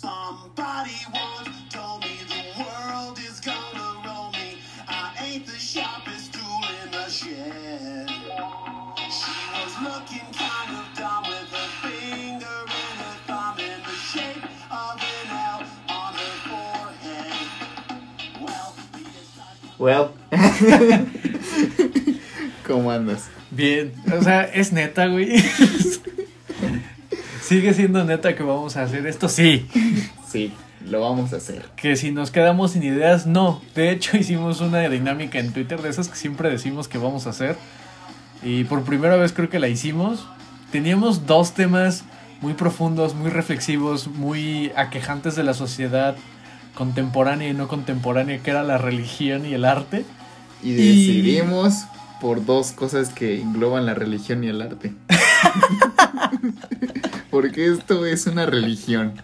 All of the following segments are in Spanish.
Somebody once told me the world is gonna roll me. I ain't the sharpest tool in the shed. She was looking kind of dumb with her finger and her thumb in the shape of an L on her forehead. Well, we decided. Well. ¿Cómo andas? Bien, o sea, es neta, güey. Sigue siendo neta que vamos a hacer esto, sí. Sí, lo vamos a hacer. Que si nos quedamos sin ideas, no. De hecho, hicimos una dinámica en Twitter de esas que siempre decimos que vamos a hacer. Y por primera vez creo que la hicimos. Teníamos dos temas muy profundos, muy reflexivos, muy aquejantes de la sociedad contemporánea y no contemporánea, que era la religión y el arte. Y decidimos por dos cosas que engloban la religión y el arte. Porque esto es una religión.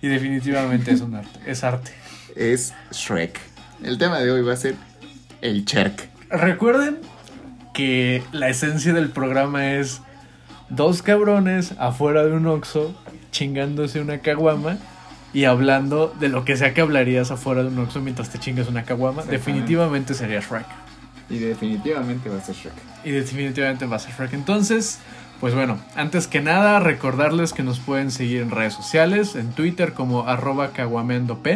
Y definitivamente es un arte, es arte. Es Shrek. El tema de hoy va a ser el Cherk. Recuerden que la esencia del programa es dos cabrones afuera de un Oxxo chingándose una caguama y hablando de lo que sea que hablarías afuera de un Oxxo mientras te chingas una caguama. Definitivamente sería Shrek. Y definitivamente va a ser Shrek. Y definitivamente va a ser Shrek. Entonces, pues bueno, antes que nada, recordarles que nos pueden seguir en redes sociales, en Twitter como arroba caguameandop.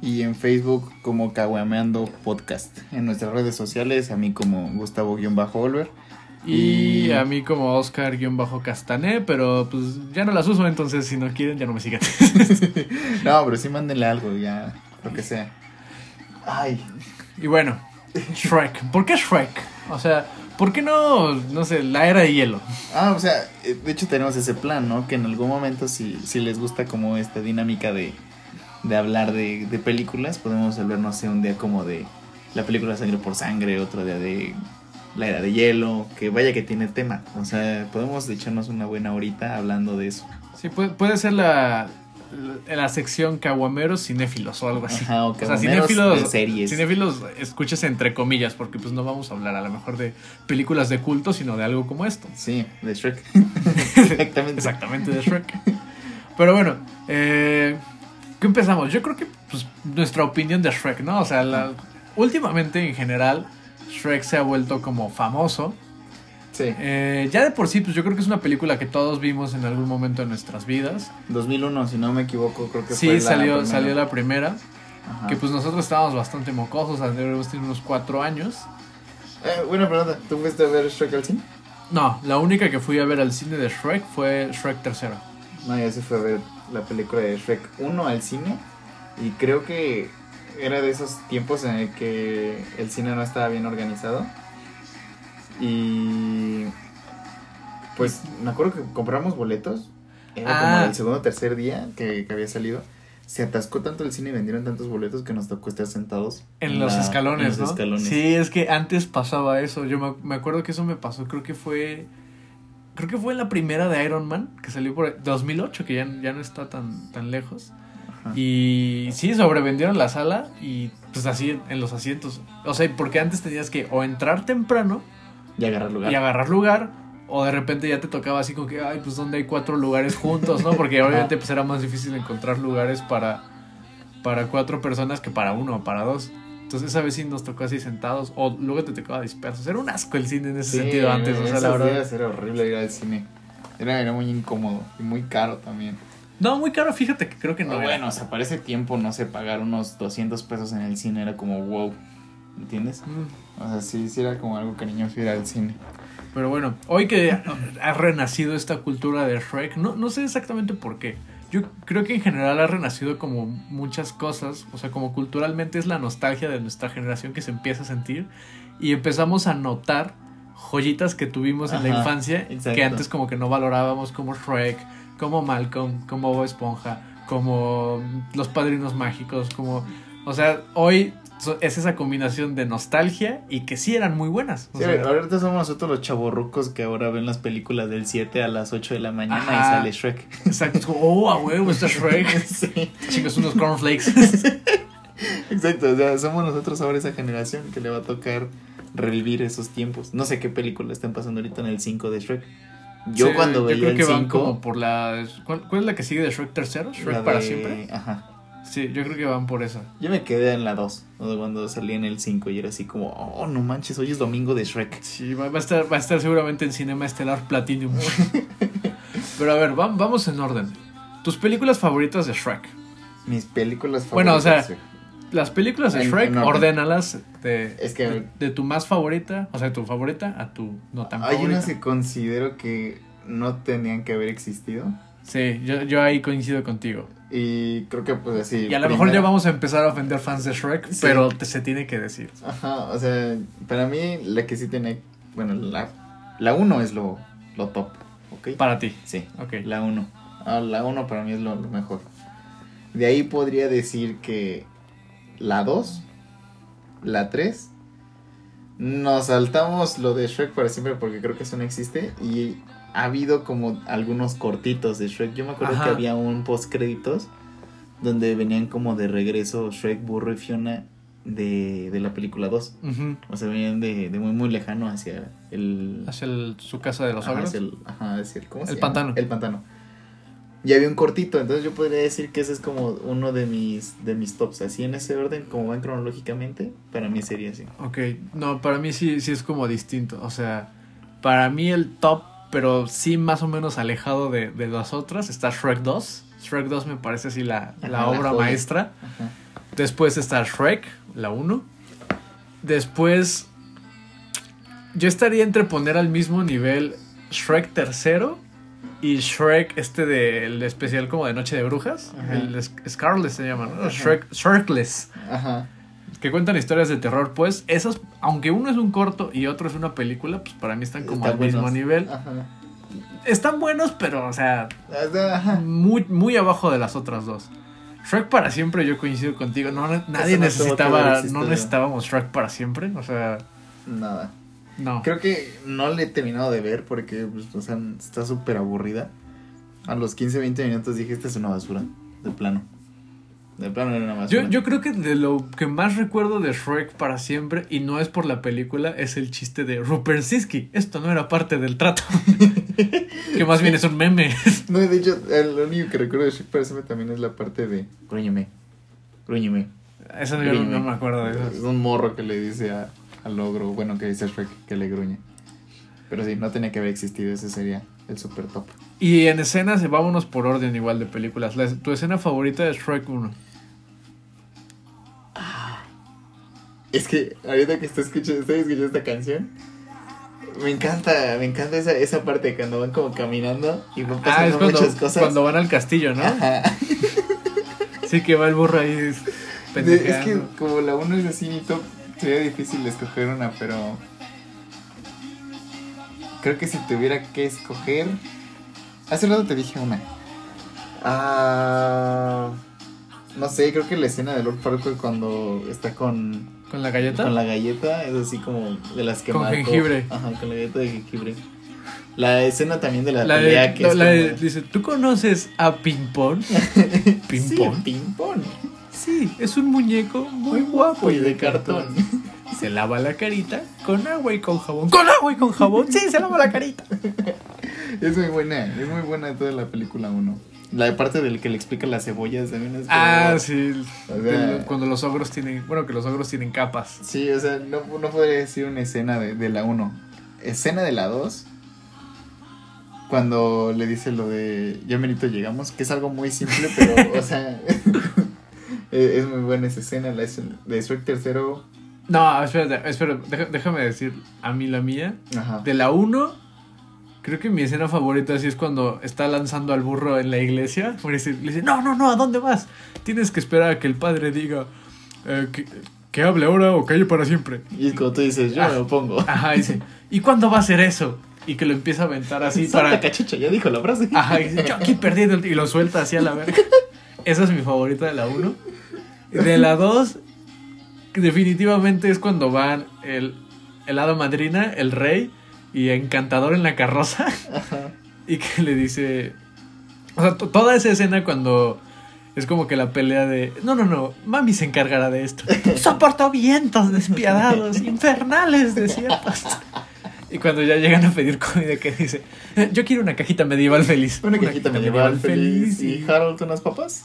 Y en Facebook como Caguameando Podcast. En nuestras redes sociales, a mí como Gustavo-Olver. Y Y- a mí como Oscar-Castané, pero pues ya no las uso, entonces si no quieren ya no me sigan. No, pero sí mándenle algo, ya, lo que sea. Ay, y bueno, Shrek. ¿Por qué Shrek? O sea, ¿por qué no, no sé, la era de hielo? Ah, o sea, eh, de hecho tenemos ese plan, ¿no? Que en algún momento si, si les gusta como esta dinámica de, de hablar de, de películas, podemos hablar, no sé, un día como de la película Sangre por Sangre, otro día de La Era de Hielo, que vaya que tiene tema. O sea, podemos echarnos una buena horita hablando de eso. Sí, puede, puede ser la, la, la sección caguameros cinéfilos o algo así. Ajá, o O sea, cinéfilos, de series. cinéfilos, escúchese entre comillas, porque pues no vamos a hablar a lo mejor de películas de culto, sino de algo como esto. Sí, de Shrek. Exactamente. Exactamente, de Shrek. Pero bueno, eh, ¿qué empezamos? Yo creo que pues, nuestra opinión de Shrek, ¿no? O sea, la- últimamente en general, Shrek se ha vuelto como famoso. Sí. Eh, ya de por sí, pues yo creo que es una película que todos vimos en algún momento de nuestras vidas. 2001, si no me equivoco, creo que fue Sí, la salió, primera. salió la primera. Ajá. Que pues nosotros estábamos bastante mocosos, debemos tener unos cuatro años. Eh, buena pregunta, ¿tú fuiste a ver Shrek al cine? No, la única que fui a ver al cine de Shrek fue Shrek tercero. No, yo sí fui a ver la película de Shrek 1 al cine y creo que era de esos tiempos en el que el cine no estaba bien organizado y pues me acuerdo que compramos boletos, era Ah. como el segundo o tercer día que, que había salido. Se atascó tanto el cine y vendieron tantos boletos que nos tocó estar sentados En los la- escalones, en los ¿no? escalones. Sí, es que antes pasaba eso. Yo me, me acuerdo que eso me pasó, creo que fue. Creo que fue la primera de Iron Man, que salió por 2008, que ya, ya no está tan, tan lejos. Ajá. Y sí, sobrevendieron la sala y pues así en los asientos. O sea, porque antes tenías que o entrar temprano Y agarrar lugar. y agarrar lugar, o de repente ya te tocaba así como que, ay, pues donde hay cuatro lugares juntos, ¿no? Porque obviamente pues era más difícil encontrar lugares para, para cuatro personas que para uno o para dos. Entonces esa vez sí nos tocó así sentados, o luego te tocaba dispersos. Era un asco el cine en ese Sí, sentido antes, o sea, la verdad. era horrible ir al cine. Era, era muy incómodo y muy caro también. No, muy caro, fíjate que creo que no. No, era. bueno, o sea, para ese tiempo, no sé, pagar unos 200 pesos en el cine era como wow. ¿Entiendes? Mm. O sea, sí, sí era como algo cariñoso ir al cine. Pero bueno, hoy que ha renacido esta cultura de Shrek, no, no sé exactamente por qué. Yo creo que en general ha renacido como muchas cosas, o sea, como culturalmente es la nostalgia de nuestra generación que se empieza a sentir y empezamos a notar joyitas que tuvimos en la infancia exacto. que antes como que no valorábamos como Shrek, como Malcolm, como Bob Esponja, como Los Padrinos Mágicos, como... O sea, hoy so- es esa combinación de nostalgia y que sí eran muy buenas. O Sí, sea, ahorita somos nosotros los chavorrucos que ahora ven las películas del 7 a las 8 de la mañana Ajá. y sale Shrek. Exacto, oh, a huevo, está Shrek. sí, Chicos, unos cornflakes. exacto. O sea, somos nosotros ahora esa generación que le va a tocar revivir esos tiempos. No sé qué película están pasando ahorita en el 5 de Shrek. Yo Sí, cuando yo veía creo el que van 5. como por la... ¿cuál, cuál es la que sigue de Shrek tercero? ¿Shrek para siempre? Ajá. Sí, yo creo que van por esa. Yo me quedé en la 2, cuando salí en el 5 y era así como, oh, no manches, hoy es domingo de Shrek. Sí, va, a estar, va a estar seguramente en Cinema Estelar Platinum. Pero a ver, va- vamos en orden. Tus películas favoritas de Shrek. Mis películas favoritas. Bueno, o sea. Las películas de En- Shrek, en orden. ordénalas de, Es que- de, de tu más favorita, o sea, de tu favorita a tu no tan Hay favorita. unas que considero que no tenían que haber existido. Sí, yo, yo ahí coincido contigo. Y creo que pues así. Y a lo mejor ya vamos a empezar a ofender fans de Shrek, Sí. pero te- se tiene que decir. Ajá, o sea, para mí la que sí tiene. Bueno, la, la 1 es lo, lo top, ¿ok? Para ti. Sí, Ok. la 1. la 1 para mí es lo, lo mejor. De ahí podría decir que la 2, la 3. Nos saltamos lo de Shrek para siempre porque creo que eso no existe. Y ha habido como algunos cortitos de Shrek. Yo me acuerdo Ajá. que había un post créditos donde venían como de regreso Shrek, Burro y Fiona de, de la película 2. Ujú. O sea, venían de, de muy muy lejano hacia el... Hacia el- su casa de los ajá, hacia el, ajá, hacia el, ¿cómo se El llama? pantano. El pantano. Y había un cortito, entonces yo podría decir que ese es como uno de mis, de mis tops. Así en ese orden, como van cronológicamente, para mí sería así. Ok, no, para mí sí, sí es como distinto. O sea, para mí el top, pero sí más o menos alejado de, de las otras, está Shrek 2. Shrek 2 me parece así la, la obra maestra. Ajá. Después está Shrek, la 1. Después, yo estaría entre poner al mismo nivel Shrek tercero y Shrek este del especial como de Noche de Brujas. Ajá. El Sc- Scarlet se llama, ¿no? Shrek, Shrekless. Ajá. Que cuentan historias de terror, pues esos, aunque uno es un corto y otro es una película, pues para mí están como al mismo nivel. Ajá. Están buenos, pero, o sea, ajá. muy, muy abajo de las otras dos. Shrek para siempre, yo coincido contigo. No, nadie no necesitaba, no necesitábamos Shrek para siempre. O sea, Nada. no. Creo que no le he terminado de ver porque, pues, o sea, está súper aburrida. A los 15, 20 minutos dije, esta es una basura. De plano. De plano era una. Yo, yo creo que de lo que más recuerdo de Shrek para siempre, y no es por la película, es el chiste de Rupert Siski. Esto no era parte del trato. que más bien es un meme. No, de hecho, lo único que recuerdo de Shrek para siempre también es la parte de Gruñeme. Gruñeme. Eso no, no me acuerdo de Es eso. un morro que le dice a, al ogro, bueno, que dice Shrek que le gruñe. Pero sí, no tenía que haber existido, ese sería el super top. Y en escenas, vámonos por orden igual de películas. La- tu escena favorita de Shrek 1. Es que ahorita que estoy escuchando, estoy escuchando esta canción, me encanta, me encanta esa, esa parte cuando van como caminando y van Ah, pasando es cuando, muchas cosas. cuando van al castillo, ¿no? Ajá. Sí, que va el burro ahí De- es que como la uno es así mi top, sería difícil escoger una, pero creo que si tuviera que escoger, hace rato te dije una. Ah, no sé, creo que la escena de Lord Farquaad cuando está con ¿Con la galleta? con la galleta es así como de las que Con jengibre. Ajá, con la galleta de jengibre. La escena también de la, La de- que la- es la de- como- dice, ¿tú conoces a Ping Pong? Ping Sí, Pong. ping pong. Sí, es un muñeco muy guapo y de cartón. cartón. Se lava la carita con agua y con jabón. ¿Con agua y con jabón? Sí, se lava la carita. Es muy buena, es muy buena toda la película 1. La parte del que le explica las cebollas también es Ah, sí. O sea- De cuando los ogros tienen, bueno, que los ogros tienen capas. Sí, o sea, no, no podría decir una escena de, de la 1. Escena de la 2. Cuando le dice lo de ya merito llegamos, que es algo muy simple, pero, o sea, es, es muy buena esa escena. La escena de Shrek tercero. No, espérate, espérate, déjame decir a mí la mía. Ajá. De la 1, creo que mi escena favorita sí es cuando está lanzando al burro en la iglesia. Le dice, le dice, no, no, no, ¿a dónde vas? Tienes que esperar a que el padre diga eh, que, que hable ahora o calle para siempre. Y como tú dices, yo Ah. me lo pongo. Ajá, dice, ¿y cuándo va a ser eso? Y que lo empieza a aventar así Santa para... cachucha, ya dijo la frase. Ajá, y dice, yo aquí perdiendo el... Y lo suelta así a la verga. Esa es mi favorita de la 1. De la 2, definitivamente es cuando van el, el hada madrina, el rey y encantador en la carroza. Ajá. Y que le dice... O sea, to- toda esa escena cuando... Es como que la pelea de... No, no, no, mami se encargará de esto. Soporto vientos despiadados, infernales desiertos. Y cuando ya llegan a pedir comida, que dice, yo quiero una cajita medieval feliz. Una cajita medieval feliz. ¿Y y- Harold unas papas?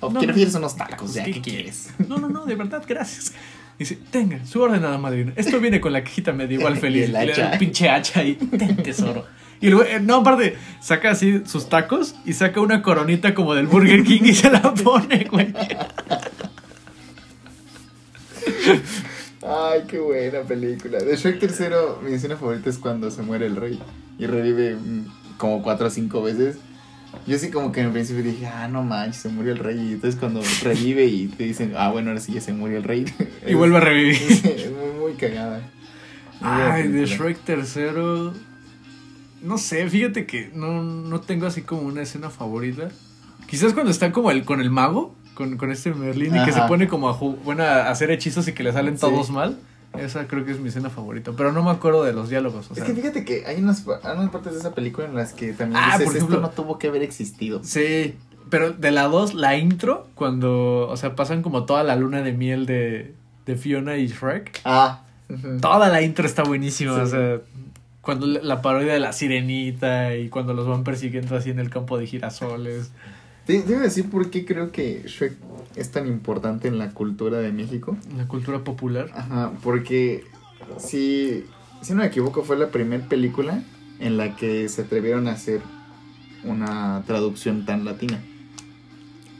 ¿O No, no. unos tacos? Ya, ¿Qué ¿qué quieres? No, no, no, de verdad, gracias. Dice, tenga, su ordenada madrina. Esto viene con la cajita medieval Y feliz. Y le da el pinche hacha ahí. Ten, tesoro. Y luego, eh, no, aparte, saca así sus tacos y saca una coronita como del Burger King y se la pone, güey. Ay, qué buena película. De Shrek tercero, mi escena favorita es cuando se muere el rey y revive mm, como cuatro o cinco veces. Yo sí como que en el principio dije, ah, no manches, se murió el rey. Y entonces cuando revive y te dicen, ah, bueno, ahora sí ya se murió el rey. Y vuelve a revivir. Es muy, muy cagada. Ay, de. Shrek tercero. No sé, fíjate que no, no tengo así como una escena favorita. Quizás cuando está como el, con el mago, con, con este Merlín, y que se pone como a, bueno, a hacer hechizos y que le salen Sí. todos mal. Esa creo que es mi escena favorita. Pero no me acuerdo de los diálogos. O Es que fíjate que hay unas, hay unas partes de esa película en las que también Ah, dices, por ejemplo- esto no tuvo que haber existido. Sí, pero de la 2, la intro, cuando, o sea, pasan como toda la luna de miel de, de Fiona y Shrek. Ah. Toda la intro está buenísima, Sí. o sea, cuando la parodia de la sirenita y cuando los van persiguiendo así en el campo de girasoles. Te, te iba a decir por qué creo que Shrek es tan importante en la cultura de México. La cultura popular. Ajá, porque si, si no me equivoco fue la primera película en la que se atrevieron a hacer una traducción tan latina.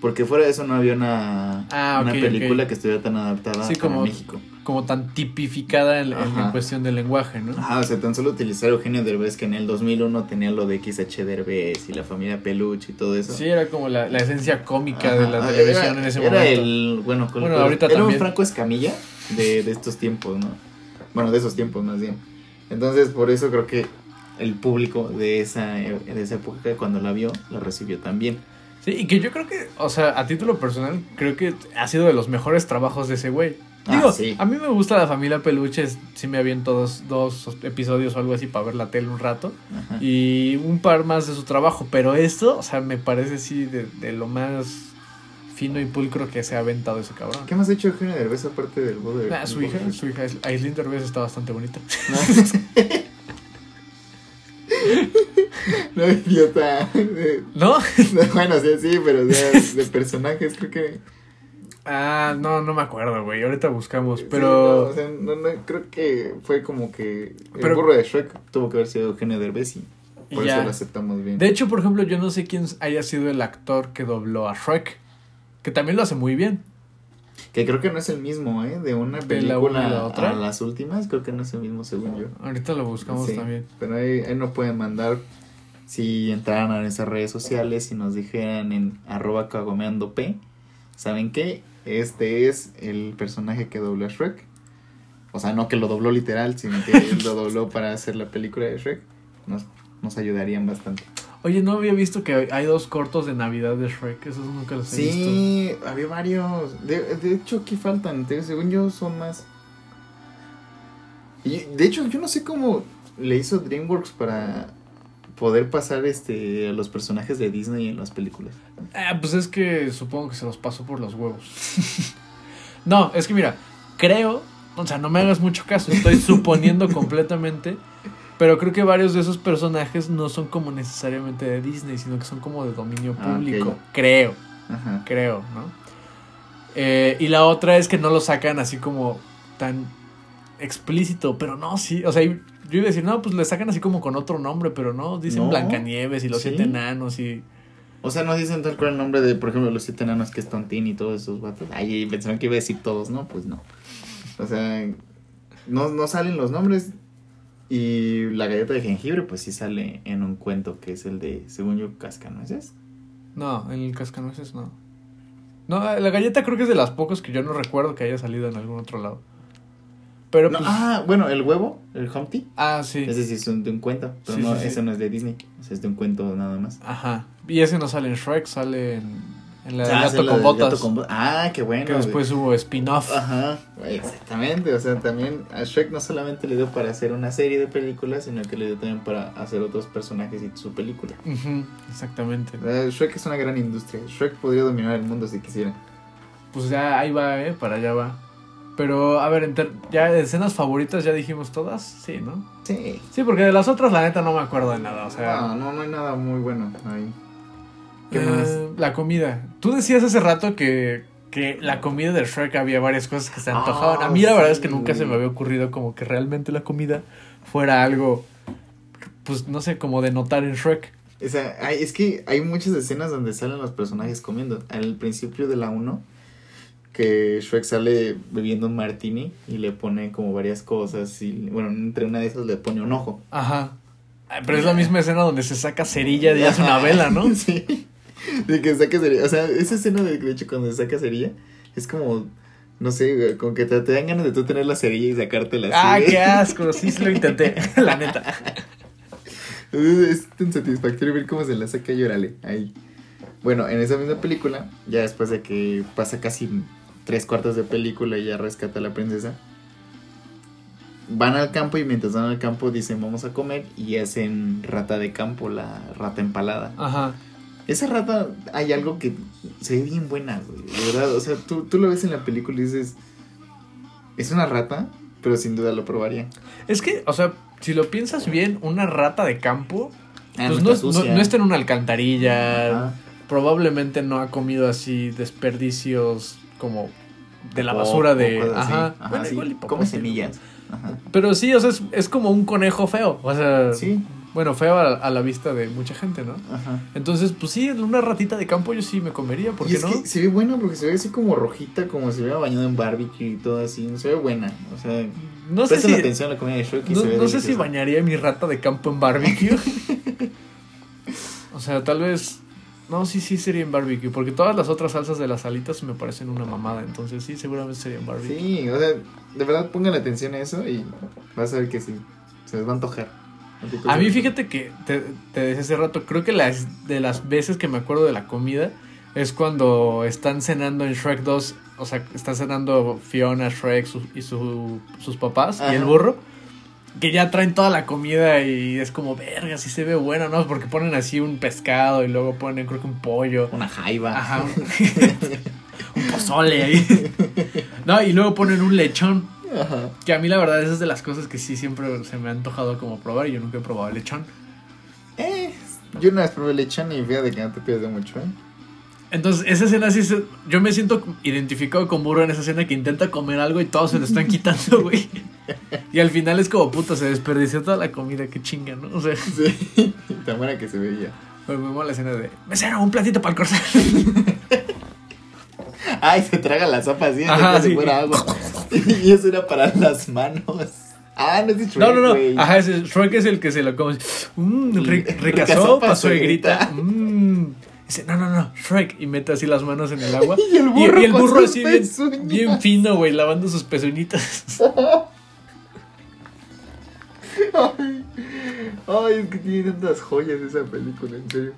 Porque fuera de eso no había una, Ah, una película que estuviera tan adaptada Sí, como- México. Como tan tipificada en, en- cuestión del lenguaje, ¿no? Ajá, o sea, tan solo utilizar Eugenio Derbez que en el 2001 tenía lo de XH Derbez y la familia Peluche y todo eso. Sí, era como la, la esencia cómica de la televisión era- en ese era momento. el, bueno, Bueno, ahorita era también. un Franco Escamilla de, de estos tiempos, ¿no? Bueno, de esos tiempos más bien. Entonces, por eso creo que el público de esa, de esa época, cuando la vio, la recibió también. Sí, y que yo creo que, o sea, a título personal, creo que ha sido de los mejores trabajos de ese güey. Ah, Digo, sí. a mí me gusta la familia Peluches, sí me aviento dos, dos episodios o algo así para ver la tele un rato. Ajá. Y un par más de su trabajo, pero esto, o sea, me parece sí de, de lo más fino y pulcro que se ha aventado ese cabrón. ¿Qué más ha hecho Eugenio Derbez aparte del voz de Ah, su hija, su hija, Aislinn Derbez está bastante bonita. No, idiota. De- ¿No? bueno, sí, sí, pero o sea, de personajes creo que... Ah, no, no me acuerdo, güey. Ahorita buscamos, Sí, no, pero... o sea, no, no, creo que fue como que el Pero- burro de Shrek tuvo que haber sido Eugenio Derbez y por Y eso ya. lo aceptamos bien. De hecho, por ejemplo, yo no sé quién haya sido el actor que dobló a Shrek. Que también lo hace muy bien. Que creo que no es el mismo, ¿eh? De una ¿De la película y la otra? a las últimas, creo que no es el mismo según yo. Ahorita lo buscamos Sí, también. Pero ahí, ahí no pueden mandar si entraran a nuestras redes sociales y nos dijeran en arroba cagomeando p. ¿Saben qué? Este es el personaje que dobló a Shrek. O sea, no que lo dobló literal, sino que él lo dobló para hacer la película de Shrek. Nos, nos ayudarían bastante. Oye, no había visto que hay dos cortos de Navidad de Shrek. Esos nunca los he visto. Sí, había varios. De, de hecho, aquí faltan. Según yo, son más. Y de hecho, yo no sé cómo le hizo DreamWorks para poder pasar este a los personajes de Disney en las películas. Ah, pues es que supongo que se los pasó por los huevos. no, es que mira, creo, o sea, no me hagas mucho caso, estoy suponiendo completamente, pero creo que varios de esos personajes no son como necesariamente de Disney, sino que son como de dominio Ah, público. Creo, Ajá. creo, ¿no? Eh, y la otra es que no lo sacan así como tan explícito, pero no, sí, o sea, yo iba a decir, no, pues le sacan así como con otro nombre, pero no, dicen No. Blancanieves y los Sí. siete enanos y... O sea, no dicen tal cual el nombre de, por ejemplo, los siete enanos que es Tontín y todos esos vatos. Ay, pensaron que iba a decir todos, ¿no? Pues no. O sea, no, no salen los nombres. Y la galleta de jengibre, pues sí sale en un cuento que es el de, según yo, Cascanueces. No, en el cascanueces no. No, la galleta creo que es de las pocas que yo no recuerdo que haya salido en algún otro lado. Pero No, pues. ah, bueno, el huevo, el Humpty. ah, sí. Ese sí es un- de un cuento, pero Sí, no, sí, sí. ese no es de Disney. O sea, es de un cuento nada más. Ajá. Y ese no sale en Shrek, sale en, en la Ah, gato, con botas. gato con bo- Ah, qué bueno. que después hubo spin-off. Ajá, exactamente. O sea, también a Shrek no solamente le dio para hacer una serie de películas, sino que le dio también para hacer otros personajes y su película. Ujú, exactamente. Shrek es una gran industria. Shrek podría dominar el mundo si quisiera. Pues ya ahí va, ¿eh? Para allá va. Pero, a ver, ya escenas favoritas ya dijimos todas, sí, ¿no? Sí. Sí, porque de las otras la neta no me acuerdo de nada, o sea... No, no, no hay nada muy bueno ahí. ¿Qué eh? La comida. Tú decías hace rato que, que la comida de Shrek había varias cosas que se Ah, antojaban. A mí la verdad es que nunca se me había ocurrido como que realmente la comida fuera algo, pues no sé, como de notar en Shrek. O sea, hay- es que hay muchas escenas donde salen los personajes comiendo. Al principio de la 1, que Shrek sale bebiendo un martini y le pone como varias cosas. Y bueno, entre una de esas le pone un ojo. Ajá. Pero es la misma escena donde se saca cerilla y hace una vela, ¿no? sí. De que saca cerilla. O sea, esa escena de, de hecho cuando se saca cerilla es como. No sé, como que te, te dan ganas de tú tener la cerilla y sacártela así. Ah, qué asco, sí, sí lo intenté, la neta. Es tan satisfactorio ver cómo se la saca y órale, ahí. Bueno, en esa misma película, ya después de que pasa casi tres cuartos de película y ya rescata a la princesa, van al campo y mientras van al campo dicen vamos a comer y hacen rata de campo, la rata empalada. Ajá. Esa rata hay algo que se ve bien buena, güey, de verdad. O sea, tú, tú lo ves en la película y dices, es una rata, pero sin duda lo probaría. Es que, o sea, si lo piensas bien, una rata de campo, Ah, pues no está no- sucia. no está en una alcantarilla, Ajá. probablemente no ha comido así desperdicios como de la basura de... Ajá. Ajá, Bueno, sí. igual y Come semillas. Ajá. Pero sí, o sea, es, es como un conejo feo. O sea, Sí. Bueno, feo a, a la vista de mucha gente, ¿no? Ajá. Entonces, pues sí, una ratita de campo yo sí me comería, ¿por y qué es no? que se ve buena porque se ve así como rojita, como si hubiera bañado en barbecue y todo así. Se ve buena. O sea, No sé si, atención a la comida de Shrek y no, se ve no sé si bañaría mi rata de campo en barbecue. o sea, tal vez... No, sí, sí sería en barbecue, porque todas las otras salsas de las alitas me parecen una mamada, entonces sí, seguramente sería en barbecue. Sí, o sea, de verdad pongan atención a eso y vas a ver que sí. Se les va a antojar. A mí te- fíjate que te, te decía hace rato, creo que las de las veces que me acuerdo de la comida es cuando están cenando en Shrek 2, o sea, están cenando Fiona, Shrek su- y su- sus papás y el burro, que ya traen toda la comida y es como, verga, sí se ve bueno, ¿no? Porque ponen así un pescado y luego ponen creo que un pollo. Una jaiba. Ajá. un pozole ahí. No, y luego ponen un lechón. Ajá. Que a mí la verdad esa es de las cosas que sí siempre se me ha antojado como probar y yo nunca he probado el lechón. Eh, yo una vez probé lechón y fíjate que no te pierdes mucho, ¿eh? Entonces, esa escena sí se- Yo me siento identificado con Burro en esa escena que intenta comer algo y todos se lo están quitando, güey. Y al final es como, puta, se desperdició toda la comida, qué chinga, ¿no? O sea, Sí, tan buena que se veía. me mola la escena de... Mesero, un platito para el corcel. Ay, se traga la sopa así, Ajá, como si sí. fuera agua. y eso era para las manos. Ah, no es Shrek, No, no, no. Ajá, ese Shrek es el que se lo come. Mmm, ri- rica, Rica sopa, suegrita. Mmm. Dice, no, no, no, Shrek. Y mete así las manos en el agua. Y el burro y el con burro sus así bien, bien fino, güey, lavando sus pezuñitas. Ay, ay, es que tiene tantas joyas esa película, en serio.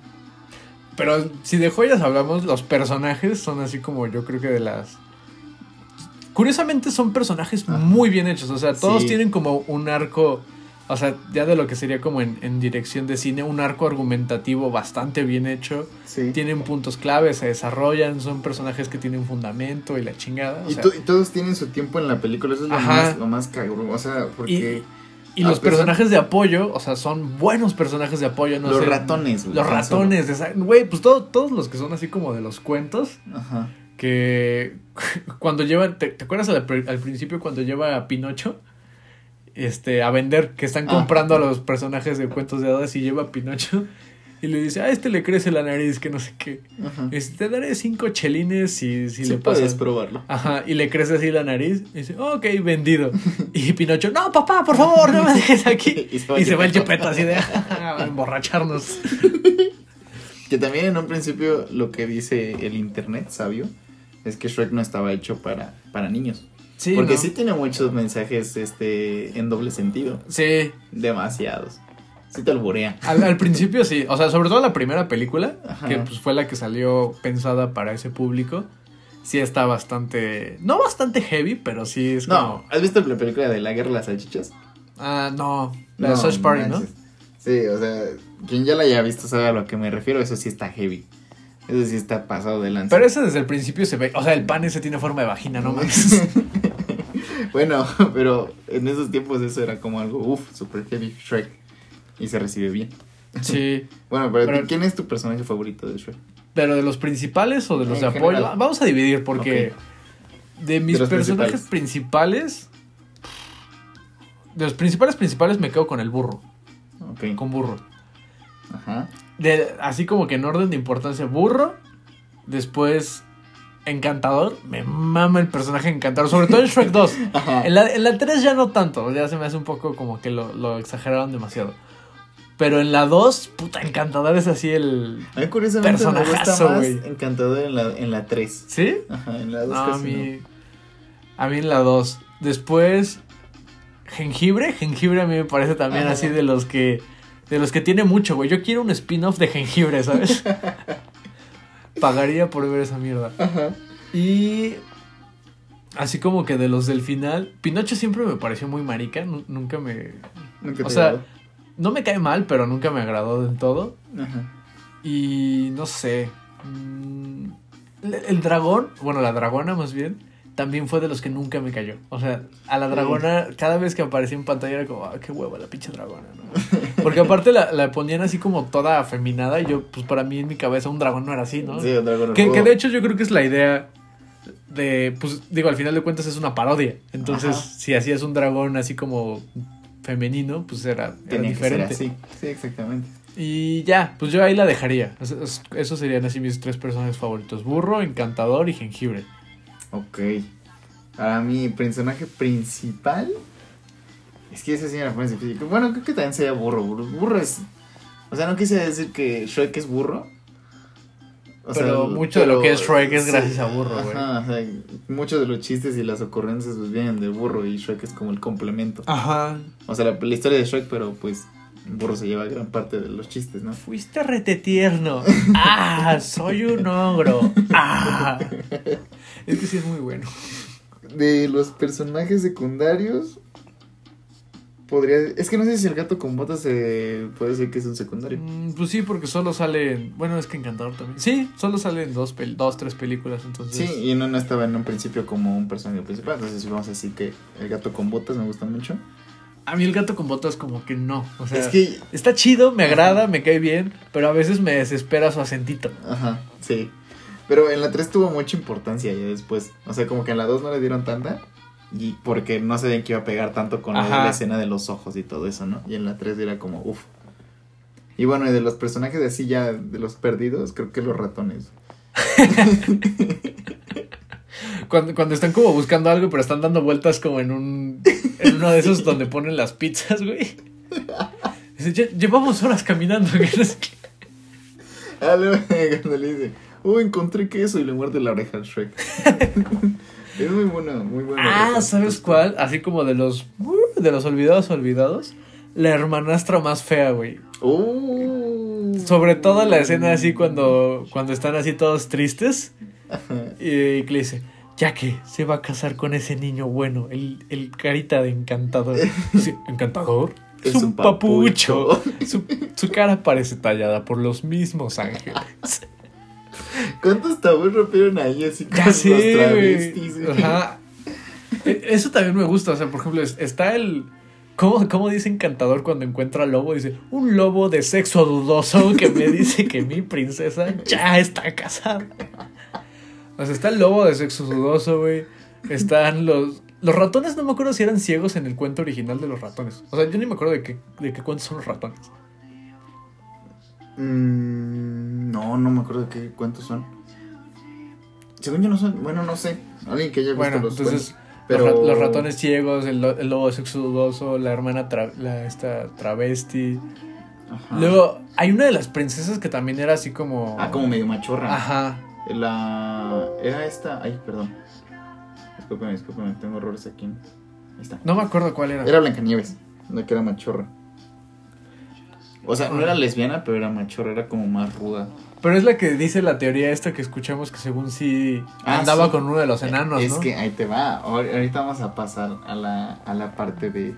Pero si de joyas hablamos, los personajes son así como yo creo que de las... Curiosamente son personajes Ajá. muy bien hechos, o sea, todos Sí. tienen como un arco, o sea, ya de lo que sería como en, en dirección de cine, un arco argumentativo bastante bien hecho, Sí. tienen puntos claves, se desarrollan, son personajes que tienen fundamento y la chingada. o Y, sea, y todos tienen su tiempo en la película, eso es lo Ajá. más, lo más cabrón. O sea, porque y a los pesar- personajes de apoyo, o sea, son buenos personajes de apoyo, no los sé, ratones, güey, Los ratones, esa- güey, pues todo- todos los que son así como de los cuentos, Ajá. que cuando llevan, ¿te, te acuerdas al principio cuando lleva a Pinocho? Este, a vender, que están Ah. comprando a los personajes de cuentos de hadas y lleva a Pinocho y le dice, a este le crece la nariz, que no sé qué. Ajá. Te daré cinco chelines si, si Sí le puedes pasas. probarlo. Ajá, y le crece así la nariz. Y dice, ok, vendido. Y Pinocho, no, papá, por favor, no me dejes aquí. Y y se va el Gepetto así de "Ah, a emborracharnos. Que también en un principio lo que dice el internet sabio es que Shrek no estaba hecho para, para niños. Sí, Porque ¿no? sí tiene muchos mensajes este en doble sentido. Sí, Demasiados. Sí te alburea. al, al principio sí. O sea, sobre todo la primera película, Ajá. que pues fue la que salió pensada para ese público. Sí está bastante. No bastante heavy, pero sí es No, como. ¿has visto la película de La Guerra de las Salchichas? Ah, no. La de Search Party, ¿no? Sí, o sea, quien ya la haya visto sabe a lo que me refiero. Eso sí está heavy. Eso sí está pasado de lanza. Pero ese desde el principio se ve. O sea, el pan ese tiene forma de vagina, no mames. Bueno, pero en esos tiempos eso era como algo, uff, super heavy Shrek. Y se recibe bien. Sí. Bueno, pero, Pero- ¿quién es tu personaje favorito de Shrek? ¿Pero de los principales o de los En de apoyo? general. Vamos a dividir porque de mis personajes principales. De los principales principales me quedo con el burro. Ok. Con burro. Ajá. De, así como que en orden de importancia, burro. Después, encantador. Me mama el personaje encantador. Sobre todo en Shrek 2. Ajá. En la, en la 3 ya no tanto. Ya se me hace un poco como que lo, lo exageraron demasiado. Pero en la 2, puta, encantador es así el. A mí curiosamente me gusta Personajazo, más güey. Encantador en la, en la 3. ¿Sí? Ajá, en la 2 No, a mí. A mí en la 2. Después. Jengibre. Jengibre a mí me parece también Ajá. así de los que. De los que tiene mucho, güey. Yo quiero un spin-off de jengibre, ¿sabes? Pagaría por ver esa mierda. Ajá. Y. Así como que de los del final. Pinocho siempre me pareció muy marica. nu- Nunca me. Nunca O sea. No me cae mal, pero nunca me agradó del todo. Ajá. Y no sé. mm, El, dragón, bueno, la dragona más bien, también fue de los que nunca me cayó. O sea, a la dragona, cada vez que aparecía en pantalla era como, ah, qué hueva la pinche dragona, ¿no? Porque aparte la, la ponían así como toda afeminada y yo, pues para mí en mi cabeza un dragón no era así, ¿no? Sí, un dragón que, que de hecho yo creo que es la idea de, pues digo, al final de cuentas es una parodia. Entonces, Ajá. si hacías un dragón así como femenino, pues era, era diferente. Sí, exactamente. Y ya, pues yo ahí la dejaría. Es- es- Esos serían así mis tres personajes favoritos. Burro, encantador y jengibre. Ok. Ahora mi personaje principal. Es que ese sí me pones difícil. Bueno, creo que también sería burro. Burro, burro es. O sea, no quise decir que Shrek es burro. O Pero mucho de lo que es Shrek es gracias a burro, güey. Ajá, o sea, muchos de los chistes y las ocurrencias pues vienen del burro y Shrek es como el complemento. Ajá. O sea, la, la historia de Shrek, pero pues burro se lleva gran parte de los chistes, ¿no? Fuiste rete tierno. Ah, soy un ogro. Ah. Es que sí es muy bueno. De los personajes secundarios. Podría. Es que no sé si el gato con botas se puede decir que es un secundario. Mm, Pues sí, porque solo salen. Bueno, es que encantador también. Sí, solo salen dos, pel- dos tres películas. Entonces. Sí, y no, no estaba en un principio como un personaje principal. Entonces vamos a decir que el gato con botas me gusta mucho. A mí el gato con botas, como que no. O sea, es que. está chido, me agrada, me cae bien. Pero a veces me desespera su acentito. Ajá, sí. Pero en la 3 tuvo mucha importancia ya después. O sea, como que en la 2 no le dieron tanta. Y porque no sabían que iba a pegar tanto con Ajá. la escena de los ojos y todo eso, ¿no? Y en la 3 era como, uff. Y bueno, y de los personajes así ya, de los perdidos, creo que los ratones. Cuando, cuando están como buscando algo, pero están dando vueltas como en un. En uno de esos donde ponen las pizzas, güey. Dice, "Lle- llevamos horas caminando. que no sé qué". Ah, luego cuando le dice, oh, encontré queso y le muerde la oreja al Shrek. Es muy bueno, muy bueno. Ah, ¿sabes cuál? Así como de los. uh, De los olvidados olvidados. La hermanastra más fea, güey. Oh. Sobre todo la escena así cuando, cuando están así todos tristes. Y que le dice, ya que se va a casar con ese niño bueno, el, el carita de encantador. Sí, ¿Encantador? Es, un papucho. Su, su cara parece tallada por los mismos ángeles. ¿Cuántos tabús rompieron ahí así con Ya los sé, travestis? güey. Ajá. E- Eso también me gusta. O sea, por ejemplo, es- está el. ¿Cómo, ¿Cómo dice encantador cuando encuentra al lobo? Dice, un lobo de sexo dudoso que me dice que mi princesa ya está casada. O sea, está el lobo de sexo dudoso, güey. Están los... Los ratones, no me acuerdo si eran ciegos en el cuento original de los ratones. O sea, yo ni me acuerdo de qué, de qué cuentos son los ratones. Mm, no, no me acuerdo de qué cuentos son. Según yo no son, bueno, no sé. Alguien que haya visto Bueno, los entonces... cuentos. Los, Pero ra- los ratones ciegos, el, lo- el lobo dudoso, la hermana tra- la, esta travesti. Ajá. Luego, hay una de las princesas que también era así como. Ah, como medio machorra. Ajá. La. Era esta. Ay, perdón. Discúlpame, discúlpame, tengo errores aquí. Ahí está. No me acuerdo cuál era. Era Blancanieves, no que era machorra. O sea, no era lesbiana, pero era machorra, era como más ruda. Pero es la que dice la teoría esta que escuchamos que según sí Ah, andaba sí. con uno de los enanos, es ¿no? que ahí te va. Ahor- Ahorita vamos a pasar a la, a la parte de,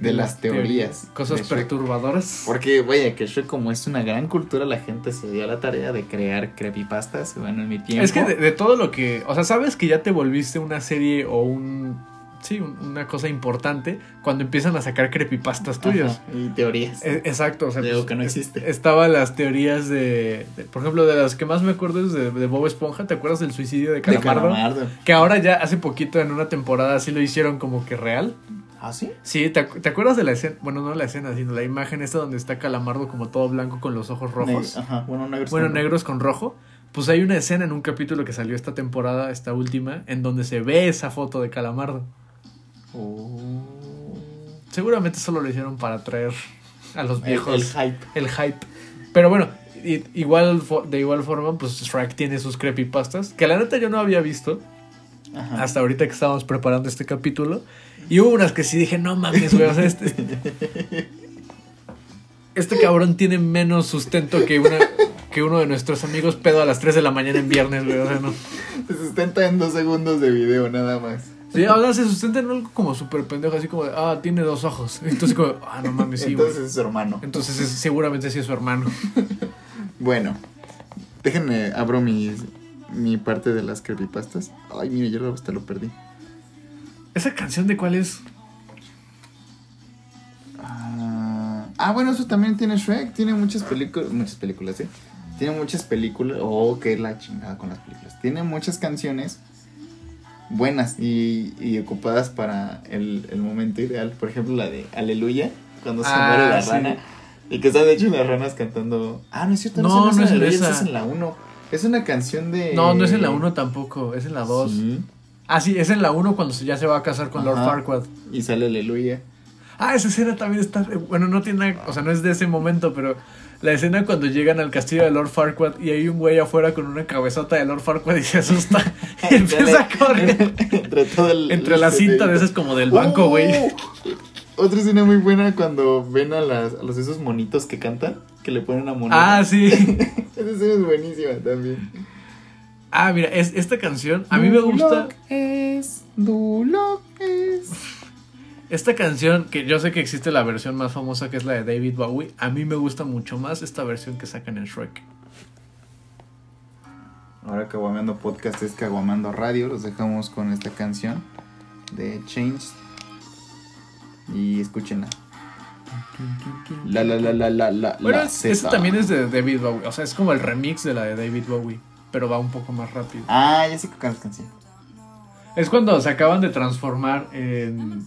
de las teorías. Cosas perturbadoras. Porque, vaya, que Shrek como es una gran cultura, la gente se dio a la tarea de crear creepypastas. Bueno, en mi tiempo. Es que de, de todo lo que. O sea, sabes que ya te volviste una serie o un sí, un- una cosa importante cuando empiezan a sacar creepypastas tuyas. Ajá, y teorías. E- Exacto, o sea, De pues, que no existe. Estaban las teorías de, de- por ejemplo, de las que más me acuerdo es de, de Bob Esponja. ¿Te acuerdas del suicidio de de Calamardo? Calamardo. Que ahora ya hace poquito en una temporada sí lo hicieron como que real. ¿Ah, sí? Sí, ¿te, acu- te acuerdas de la escena? Bueno, no la escena, sino la imagen esta donde está Calamardo como todo blanco con los ojos rojos. Ne- Ajá, bueno, negros. bueno, con- negros con rojo. Pues hay una escena en un capítulo que salió esta temporada, esta última, en donde se ve esa foto de Calamardo. Oh. Seguramente solo lo hicieron para atraer a los viejos. el hype. el hype. Pero bueno, igual de igual forma, pues Shrek tiene sus creepypastas, que la neta yo no había visto Ajá. hasta ahorita que estábamos preparando este capítulo. Y hubo unas que sí dije, no mames, güey, o sea, este... Este cabrón tiene menos sustento que, una, que uno de nuestros amigos pedo a las 3 de la mañana en viernes, güey, o sea, no. Se sustenta en dos segundos de video, nada más. Sí, ahora se sustenta en algo como súper pendejo, así como de, ah, tiene dos ojos. Entonces como, ah, no mames, sí. Entonces es su hermano. Entonces es- seguramente sí es su hermano. Bueno, déjenme, abro mi, mi parte de las creepypastas. Ay, mire, yo hasta lo perdí. ¿Esa canción de cuál es? Ah, ah, bueno, eso también tiene Shrek. Tiene muchas películas. Muchas películas, ¿eh? Tiene muchas películas. Oh, qué la chingada con las películas. Tiene muchas canciones buenas y, y ocupadas para el, el momento ideal. Por ejemplo, la de Aleluya, cuando se Ah, muere la sí. rana. Y que están de hecho las ranas cantando. Ah, no es cierto, No, esa no es en Aleluya, esa. esa es en la 1. Es una canción de. No, no es en la 1 tampoco, es en la 2. Sí. Ah, sí, es en la 1 cuando ya se va a casar con Lord. Farquaad. Y sale Aleluya. Ah, esa escena también está. Bueno, no tiene. O sea, no es de ese momento, pero la escena cuando llegan al castillo de Lord Farquaad y hay un güey afuera con una cabezota de Lord Farquaad y se asusta y empieza a correr. Entre todo el. Entre la cinta de esas como del banco, Oh, güey. Otra escena muy buena cuando ven a, las, a los esos monitos que cantan, que le ponen una moneda. Ah, sí. Esa escena es buenísima también. Ah, mira, es, esta canción a mí me gusta. Duloc es, Duloc es. Esta canción, que yo sé que existe la versión más famosa que es la de David Bowie, a mí me gusta mucho más esta versión que sacan en Shrek. Ahora Caguamando Podcast es Caguamando Radio. Los dejamos con esta canción de Change. Y escúchenla. La la la la la la. Bueno, la es- Z. esta también es de David Bowie, o sea, es como el remix de la de David Bowie, pero va un poco más rápido. Ah, ya sé que canción. Es cuando se acaban de transformar en...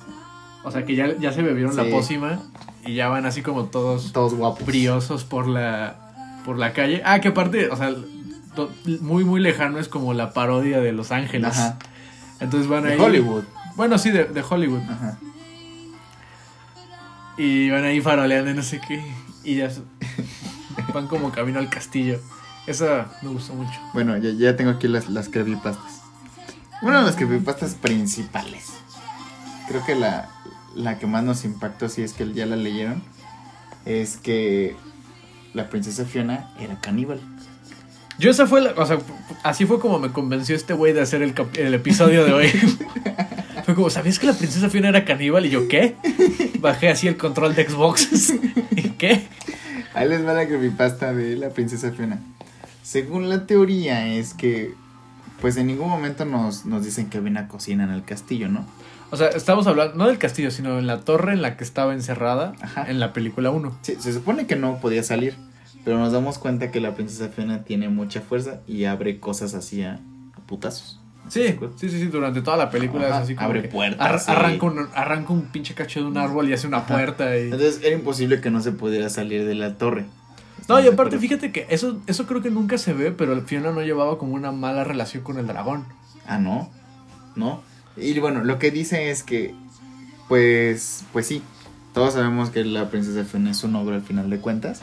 O sea, que ya, ya se bebieron la pócima y ya van así como todos Todos guapos. briosos por la, por la calle. Ah, que aparte, o sea, to- muy, muy lejano es como la parodia de Los Ángeles. Ajá. Entonces van De ahí... Hollywood. Bueno, sí, de, de Hollywood. Ajá. Y van ahí faroleando y no sé qué. Y ya van como camino al castillo. Esa me gustó mucho. Bueno, ya, ya tengo aquí las, las creepypastas. Una de las creepypastas principales. Creo que la, la que más nos impactó, si es que ya la leyeron, es que la princesa Fiona era caníbal. Yo esa fue la, o sea, así fue como me convenció este güey de hacer el, el episodio de hoy. fue como, ¿sabías que la princesa Fiona era caníbal? Y yo, ¿qué? Bajé así el control de Xbox. ¿Y qué? Ahí les va la creepypasta de la princesa Fiona. Según la teoría es que, pues en ningún momento nos, nos dicen que había una cocina en el castillo, ¿no? O sea, estamos hablando, no del castillo, sino en la torre en la que estaba encerrada Ajá. en la película 1. Sí, se supone que no podía salir, pero nos damos cuenta que la princesa Fiona tiene mucha fuerza y abre cosas así a, a putazos. Sí, sí, sí, sí, durante toda la película Ajá, es así como abre puertas, ar- sí. arranca, un, arranca un pinche cacho de un árbol y hace una Ajá. puerta y... Entonces era imposible que no se pudiera salir de la torre. No, ¿Estamos y aparte, fíjate que eso, eso creo que nunca se ve, pero Fiona no llevaba como una mala relación con el dragón. Ah, no. No. Y bueno, lo que dice es que, pues, pues sí, todos sabemos que la princesa Fiona es un ogro al final de cuentas.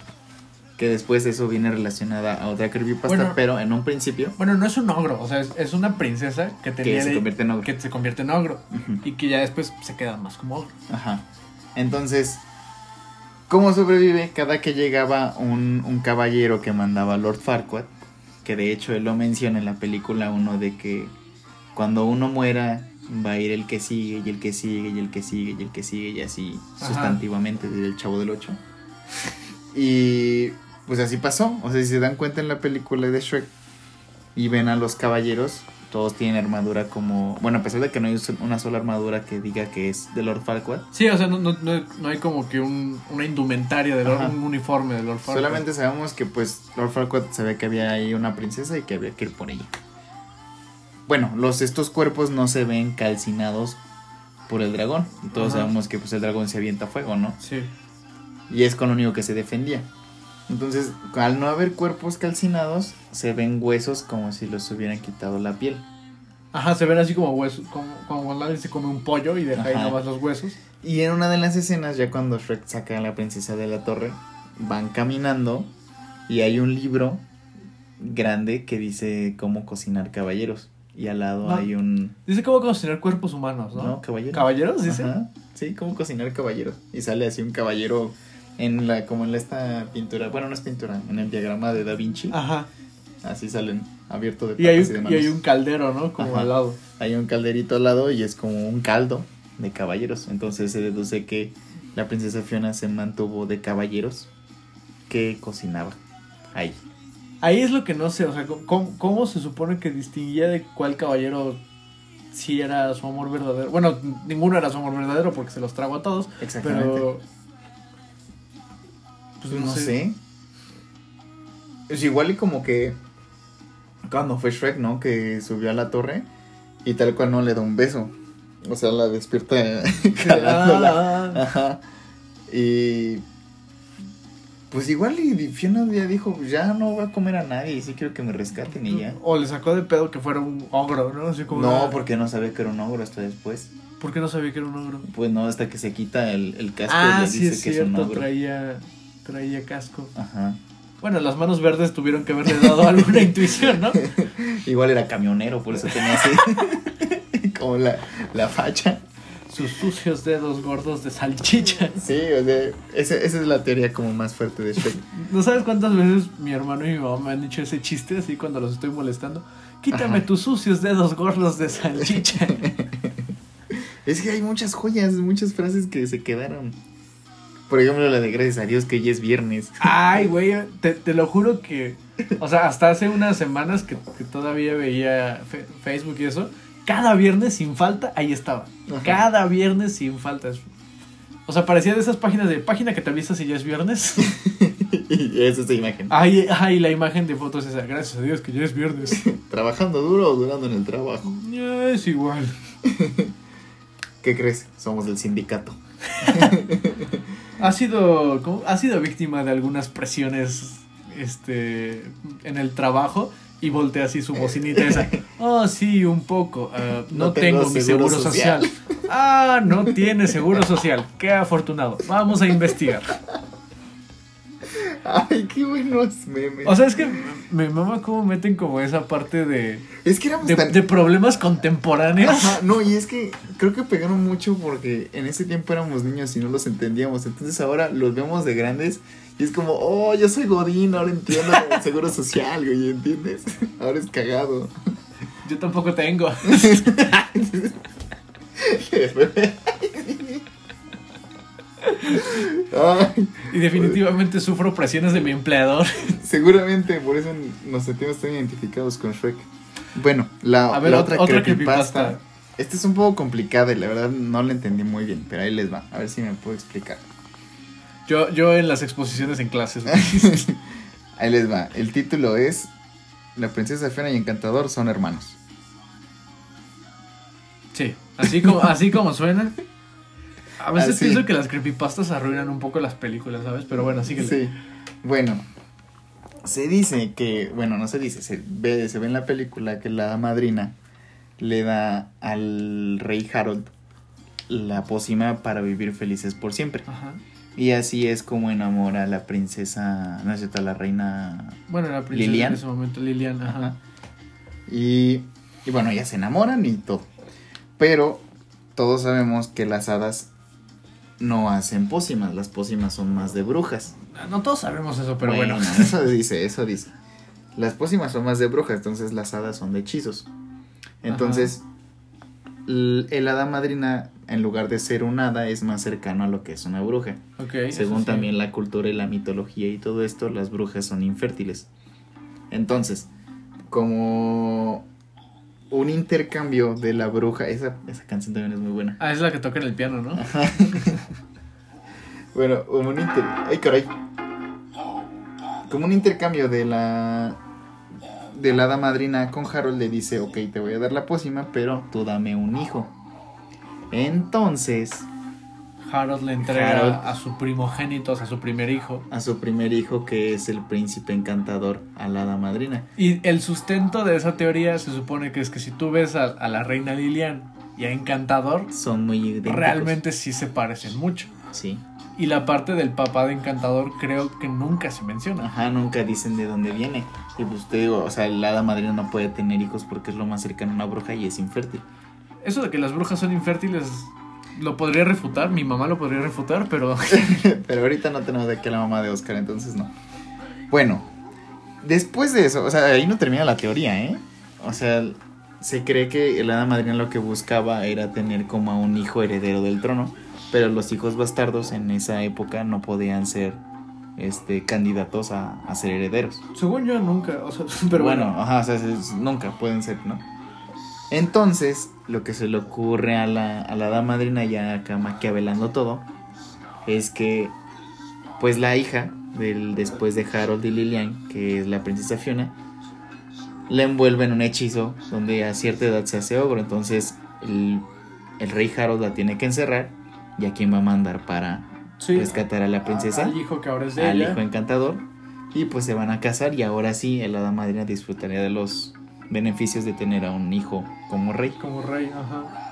Que después eso viene relacionada a otra creepypasta, Bueno. pero en un principio. Bueno, no es un ogro, o sea, es, es una princesa que tenía Que se convierte en ogro. que se convierte en ogro y que ya después se queda más como ogro. Ajá. Entonces, ¿cómo sobrevive? Cada que llegaba un, un caballero que mandaba a Lord Farquaad, que de hecho él lo menciona en la película 1 de que cuando uno muera va a ir el que sigue y el que sigue y el que sigue y el que sigue y así Ajá. sustantivamente desde el Chavo del 8. Y pues así pasó. O sea, si se dan cuenta en la película de Shrek y ven a los caballeros, Todos tienen armadura como... Bueno, a pesar de que no hay una sola armadura que diga que es de Lord Farquaad. Sí, o sea, no, no, no, no hay como que un, una indumentaria de Lord, un uniforme de Lord Farquaad. Solamente sabemos que pues Lord Farquaad sabía que había ahí una princesa y que había que ir por ella. Bueno, los, estos cuerpos no se ven calcinados por el dragón. Y todos Ajá. sabemos que pues el dragón se avienta fuego, ¿no? Sí. Y es con lo único que se defendía. Entonces, al no haber cuerpos calcinados, se ven huesos como si los hubieran quitado la piel. Ajá, se ven así como huesos, como, como cuando alguien se come un pollo y deja ahí Ajá. nomás los huesos. Y en una de las escenas, ya cuando Shrek saca a la princesa de la torre, van caminando y hay un libro grande que dice cómo cocinar caballeros. Y al lado hay un... Dice cómo cocinar cuerpos humanos, ¿no? ¿No? Caballeros. ¿Caballeros, dice? Ajá. Sí, cómo cocinar caballeros. Y sale así un caballero en la como en esta pintura. Bueno, no es pintura, en el diagrama de Da Vinci. Ajá. Así salen abierto de Y hay, patas y, de un, y hay un caldero, ¿no? Como Ajá. al lado. Hay un calderito al lado y es como un caldo de caballeros. Entonces se deduce que la princesa Fiona se mantuvo de caballeros que cocinaba ahí. Ahí es lo que no sé, o sea, ¿cómo, cómo se supone que distinguía de cuál caballero sí era su amor verdadero? Bueno, ninguno era su amor verdadero porque se los trago a todos, pero... Pues no, sé. Es igual y como que cuando fue Shrek, ¿no? Que subió a la torre y tal cual no le da un beso. O sea, la despierta. Ah, Ajá. Y pues igual y Fiona ya dijo, ya no voy a comer a nadie, sí quiero que me rescaten y ya. O le sacó de pedo que fuera un ogro, ¿no? Así como No, una- porque no sabía que era un ogro hasta después. ¿Por qué no sabía que era un ogro? Pues no, hasta que se quita el, el casco Ah, ya sí dice es que es un cierto, ogro. traía, traía casco. Ajá. Bueno, las manos verdes tuvieron que haberle dado alguna intuición, ¿no? Igual era camionero, por eso tenía así como la, la facha. Sus sucios dedos gordos de salchicha. Sí, o sea, esa, esa es la teoría como más fuerte de Shrek. ¿No sabes cuántas veces mi hermano y mi mamá me han dicho ese chiste así cuando los estoy molestando? Quítame Ajá. tus sucios dedos gordos de salchicha. Es que hay muchas joyas, muchas frases que se quedaron. Por ejemplo, la de gracias a Dios que ya es viernes. Ay, güey, te, te lo juro que... O sea, hasta hace unas semanas que, que todavía veía Facebook y eso, cada viernes sin falta, ahí estaba. Ajá. Cada viernes sin falta. O sea, parecía de esas páginas de página que te avisa si ya es viernes. y esa es la imagen. Ay, ay, la imagen de fotos esa. Gracias a Dios que ya es viernes. Trabajando duro o durando en el trabajo. Ya es igual. ¿Qué crees? Somos del sindicato. Ha sido, ¿cómo? ha sido víctima de algunas presiones este, en el trabajo y voltea así su bocinita esa. Oh, sí, un poco. Ah, no, No tengo, tengo mi seguro seguro social. Ah, no tiene seguro social. Qué afortunado. Vamos a investigar. Ay, qué buenos memes. O sea, es que me mama cómo meten como esa parte de, es que éramos de, tan... de problemas contemporáneos. Ajá, no, y es que creo que pegaron mucho porque en ese tiempo éramos niños y no los entendíamos. Entonces ahora los vemos de grandes y es como, oh, yo soy Godín, ahora entiendo el seguro social, güey, ¿entiendes? Ahora es cagado. Yo tampoco tengo. Ay, Y definitivamente sufro presiones de mi empleador. seguramente por eso nos sentimos tan identificados con Shrek. Bueno, la, ver, otra, otra creepypasta. creepypasta. Esta es un poco complicada y la verdad no la entendí muy bien, pero ahí les va. A ver si me puedo explicar. Yo, yo en las exposiciones en clases. Ahí les va. El título es La princesa Fiona y Encantador son hermanos. Sí, así como, así como suena. A veces Así. pienso que las creepypastas arruinan un poco las películas, ¿sabes? Pero bueno, síguele. Sí. Bueno, se dice que, bueno, no se dice, se ve, se ve en la película que la madrina le da al rey Harold la pócima para vivir felices por siempre. Ajá. Y así es como enamora a la princesa, no es cierto, a la reina Bueno, la princesa Lilian. en ese momento, Lilian, ajá. Ajá. Y, y bueno, ya se enamoran y todo. Pero todos sabemos que las hadas no hacen pócimas, las pócimas son más de brujas. No todos sabemos eso, pero bueno. eso dice, eso dice. Las pócimas son más de brujas, entonces las hadas son de hechizos. Entonces, el hada madrina, en lugar de ser un hada, es más cercano a lo que es una bruja. Según sí. también la cultura y la mitología y todo esto, las brujas son infértiles. Entonces, como un intercambio de la bruja. Esa, esa canción también es muy buena. Ah, es la que toca en el piano, ¿no? Bueno, un inter... ¡Ay, caray! Como un intercambio de la... De la hada madrina con Harold le dice, ok, te voy a dar la pócima, pero tú dame un hijo. Entonces, Harold le entrega Harold. a su primogénito, o sea, a su primer hijo. a su primer hijo, que es el príncipe encantador, a la hada madrina. Y el sustento de esa teoría se supone que es que si tú ves a, a la reina Lilian y a Encantador, Son muy idénticos. realmente sí se parecen mucho. Sí. Y la parte del papá de Encantador creo que nunca se menciona. Ajá, nunca dicen de dónde viene. Y pues te digo, o sea, la hada madrina no puede tener hijos porque es lo más cercano a una bruja y es infértil. Eso de que las brujas son infértiles lo podría refutar, mi mamá lo podría refutar, pero Pero ahorita no tenemos de aquí a la mamá de Oscar, entonces no. Bueno, después de eso, o sea, ahí no termina la teoría, ¿eh? O sea, se cree que el hada madrina lo que buscaba era tener como a un hijo heredero del trono, pero los hijos bastardos en esa época no podían ser este candidatos a, a ser herederos. según yo nunca, o sea, pero bueno, bueno, ajá, o sea, es- nunca pueden ser, ¿no? Entonces, lo que se le ocurre a la, a la hada madrina, ya acá maquiavelando todo, es que, pues la hija del después de Harold y Lilian, que es la princesa Fiona, la envuelve en un hechizo donde a cierta edad se hace ogro. Entonces, el, el rey Harold la tiene que encerrar, y a quién va a mandar para sí, rescatar a la princesa al hijo que ahora es de al ella. hijo encantador y pues se van a casar y ahora sí el hada madrina disfrutaría de los beneficios de tener a un hijo como rey. Como rey, ajá.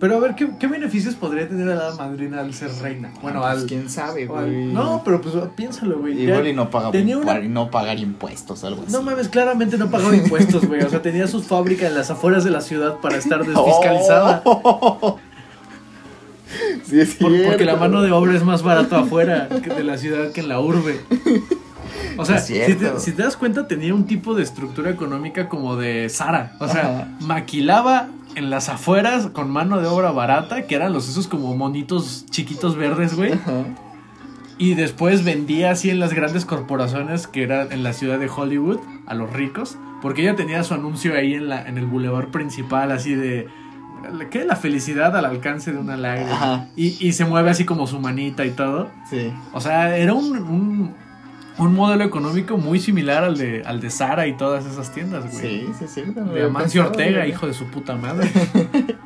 Pero a ver, ¿qué, qué beneficios podría tener la hada madrina al ser reina? Bueno, Ah, pues, al... quién sabe, güey. No, pero pues piénsalo, güey. igual y no paga tenía una- y no pagar impuestos algo así. No mames, claramente no pagaba impuestos, güey. O sea, tenía su fábrica en las afueras de la ciudad para estar desfiscalizada. Oh. sí, es Por- porque la mano de obra es más barato afuera que de la ciudad que en la urbe. O sea, si te, si te das cuenta, tenía un tipo de estructura económica como de Sara. O sea, Ajá. maquilaba en las afueras con mano de obra barata, que eran los esos como monitos chiquitos verdes, güey. Ajá. Y después vendía así en las grandes corporaciones que eran en la ciudad de Hollywood a los ricos. Porque ella tenía su anuncio ahí en, la, en el bulevar principal, así de. ¿Qué? La felicidad al alcance de una lágrima. Y, y se mueve así como su manita y todo. Sí. O sea, era un, un, un modelo económico muy similar al de, al de Sara y todas esas tiendas, güey. Sí, sí, es cierto. no De Amancio Ortega, hijo de su puta madre.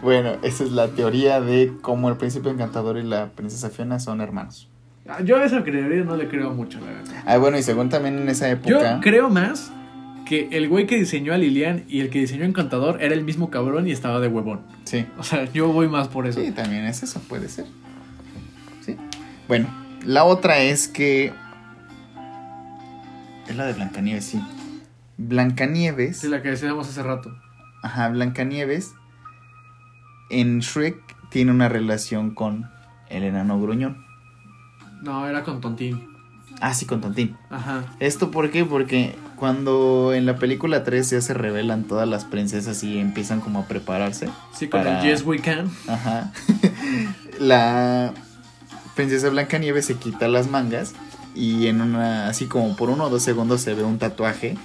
Bueno, esa es la teoría de cómo el príncipe encantador y la princesa Fiona son hermanos. Ah, Yo a esa creería no le creo mucho, la verdad. Ah, bueno, y según también en esa Yo época. creo más que el güey que diseñó a Lilian y el que diseñó Encantador era el mismo cabrón y estaba de huevón. Sí. O sea, yo voy más por eso. Sí, también es eso, puede ser. Sí. Bueno, la otra es que. Es la de Blancanieves, sí. Blancanieves. Sí, la que decíamos hace rato. Ajá, Blancanieves. En Shrek tiene una relación con el enano gruñón. No, era con Tontín. Ah, sí, con Tontín. Ajá. ¿Esto por qué? Porque cuando en la película 3 ya se revelan todas las princesas y empiezan como a prepararse. Sí, con para- el Yes We Can. Ajá. la princesa Blancanieves se quita las mangas y en una, así como por uno o dos segundos se ve un tatuaje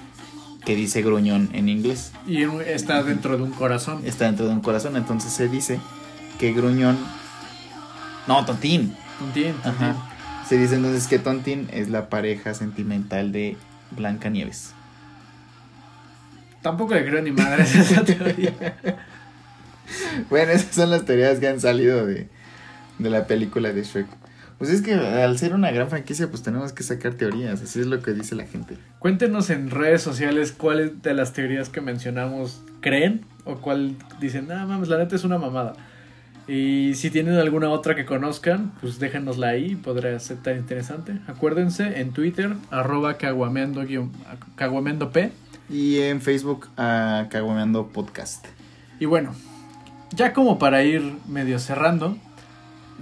que dice gruñón en inglés. Y está dentro de un corazón. Está dentro de un corazón, entonces se dice que gruñón... No, tontín. Tontín, Tontín. Ajá. Se dice entonces que tontín es la pareja sentimental de Blancanieves. Tampoco le creo ni madre a esa teoría. Bueno, esas son las teorías que han salido de, de la película de Shrek. Pues es que al ser una gran franquicia, pues tenemos que sacar teorías. Así es lo que dice la gente. Cuéntenos en redes sociales cuáles de las teorías que mencionamos creen o cuál dicen, ah, mames, la neta es una mamada. Y si tienen alguna otra que conozcan, pues déjenosla ahí, podría ser tan interesante. Acuérdense en Twitter, arroba caguameando, guión- caguameando P. Y en Facebook, a Caguameando Podcast. Y bueno, ya como para ir medio cerrando,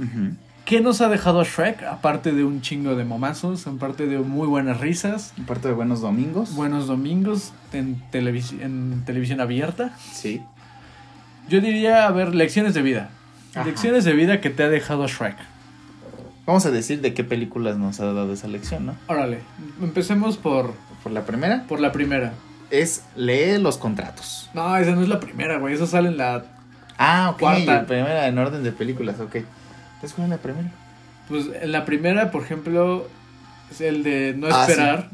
Ujú. ¿Qué nos ha dejado Shrek? Aparte de un chingo de momazos, aparte de muy buenas risas, Aparte de buenos domingos. buenos domingos en, televis- en televisión abierta. Sí. Yo diría, a ver, lecciones de vida. Ajá. Lecciones de vida que te ha dejado Shrek. Vamos a decir de qué películas nos ha dado esa lección, ¿no? Órale, empecemos por, Por la primera. por la primera. es lee los contratos. No, esa no es la primera, güey. Eso sale en la. Ah, ok. Cuarta. Primera en orden de películas, ok. ¿Cuál es la primera? Pues en la primera, por ejemplo, es el de no Ah, sí. esperar.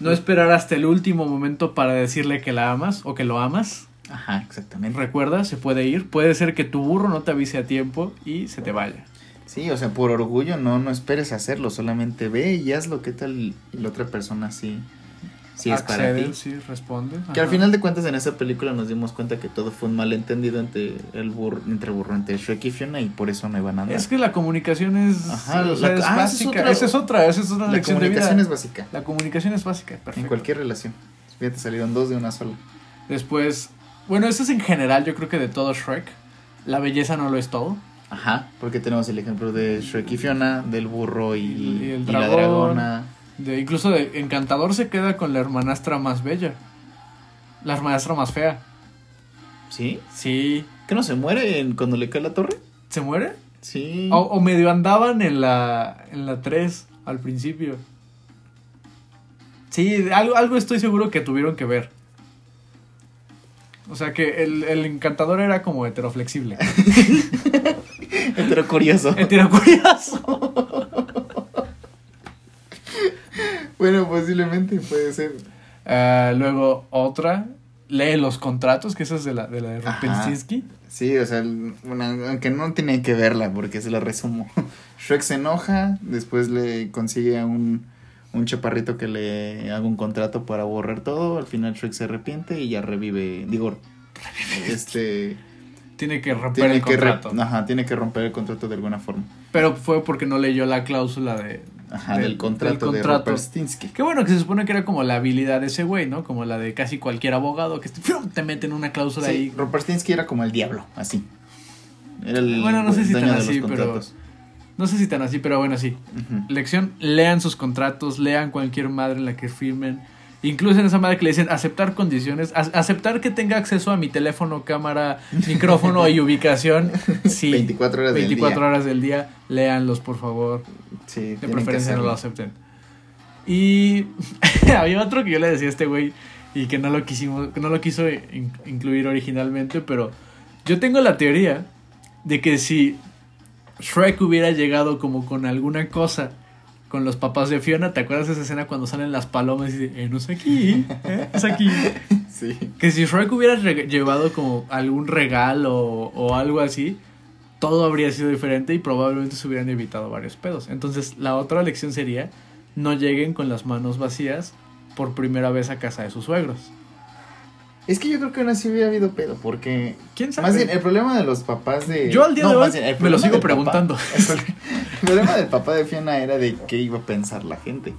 No esperar hasta el último momento para decirle que la amas o que lo amas. Ajá, exactamente. Recuerda, se puede ir. Puede ser que tu burro no te avise a tiempo y se te vaya. Sí, o sea, por orgullo no, no esperes hacerlo, solamente ve y hazlo, ¿qué tal? Y la otra persona sí, sí es para ti. Sí, responde. Que al final de cuentas en esa película nos dimos cuenta que todo fue un malentendido entre el burro, entre burro, entre Shrek y Fiona y por eso no iban a andar. Es que la comunicación es, Ajá, o sea, la- es ah, esa es básica. otra- esa es otra, esa es una la lección de comunicación vida. es básica La comunicación es básica, perfecto. en cualquier relación. Fíjate, salieron dos de una sola. Después, bueno, eso es en general, yo creo que de todo Shrek. La belleza no lo es todo. Ajá, porque tenemos el ejemplo de Shrek y Fiona, del burro y, Y el y la dragona. De, incluso de Encantador se queda con la hermanastra más bella. La hermanastra más fea. ¿Sí? Sí. ¿Que no se muere en- cuando le cae la torre? ¿Se muere? Sí. O, o medio andaban en la, en la 3 al principio. Sí, algo, algo estoy seguro que tuvieron que ver. O sea que el, el encantador era como heteroflexible. Pero curioso. Heterocurioso. Bueno, posiblemente puede ser. Ah, luego otra. Lee los contratos, que esa es de la de, la de. Rumpelstiltskin. Sí, o sea, aunque no tiene que verla porque se la resumo. Shrek se enoja, después le consigue a un, un chaparrito que le haga un contrato para borrar todo, al final Shrek se arrepiente y ya revive, digo, este Tiene que romper tiene el que re- contrato. ajá, tiene que romper el contrato de alguna forma. Pero fue porque no leyó la cláusula de, Ajá, del, contrato, de Rumpelstiltskin. Qué bueno que se supone que era como la habilidad de ese güey, ¿no? Como la de casi cualquier abogado que ¡fium! te meten una cláusula Sí, ahí. Rumpelstiltskin era como el diablo, así. Era el Bueno, no sé si tan así, pero-. No sé si tan así, pero bueno, sí. Lección, lean sus contratos, lean cualquier madre en la que firmen. Incluso en esa madre que le dicen aceptar condiciones, aceptar que tenga acceso a mi teléfono, cámara, micrófono y ubicación. Sí. 24 horas del 24 día. horas del día, léanlos, por favor. Sí, De preferencia no lo acepten. Y había otro que yo le decía a este güey y que no lo quisimos, no lo quiso in- incluir originalmente, pero yo tengo la teoría de que si Shrek hubiera llegado como con alguna cosa con los papás de Fiona, ¿te acuerdas de esa escena cuando salen las palomas y dicen, eh, no es aquí, eh, es aquí? Sí. Que si Shrek hubiera llevado como algún regalo o, o algo así, todo habría sido diferente y probablemente se hubieran evitado varios pedos. Entonces, la otra lección sería: no lleguen con las manos vacías por primera vez a casa de sus suegros. Es que yo creo que aún así hubiera habido pedo, porque ¿Quién sabe? más bien el problema de los papás de... Yo al día de hoy bien, me lo sigo papá- preguntando. el pro- el problema del papá de Fiona era de qué iba a pensar la gente.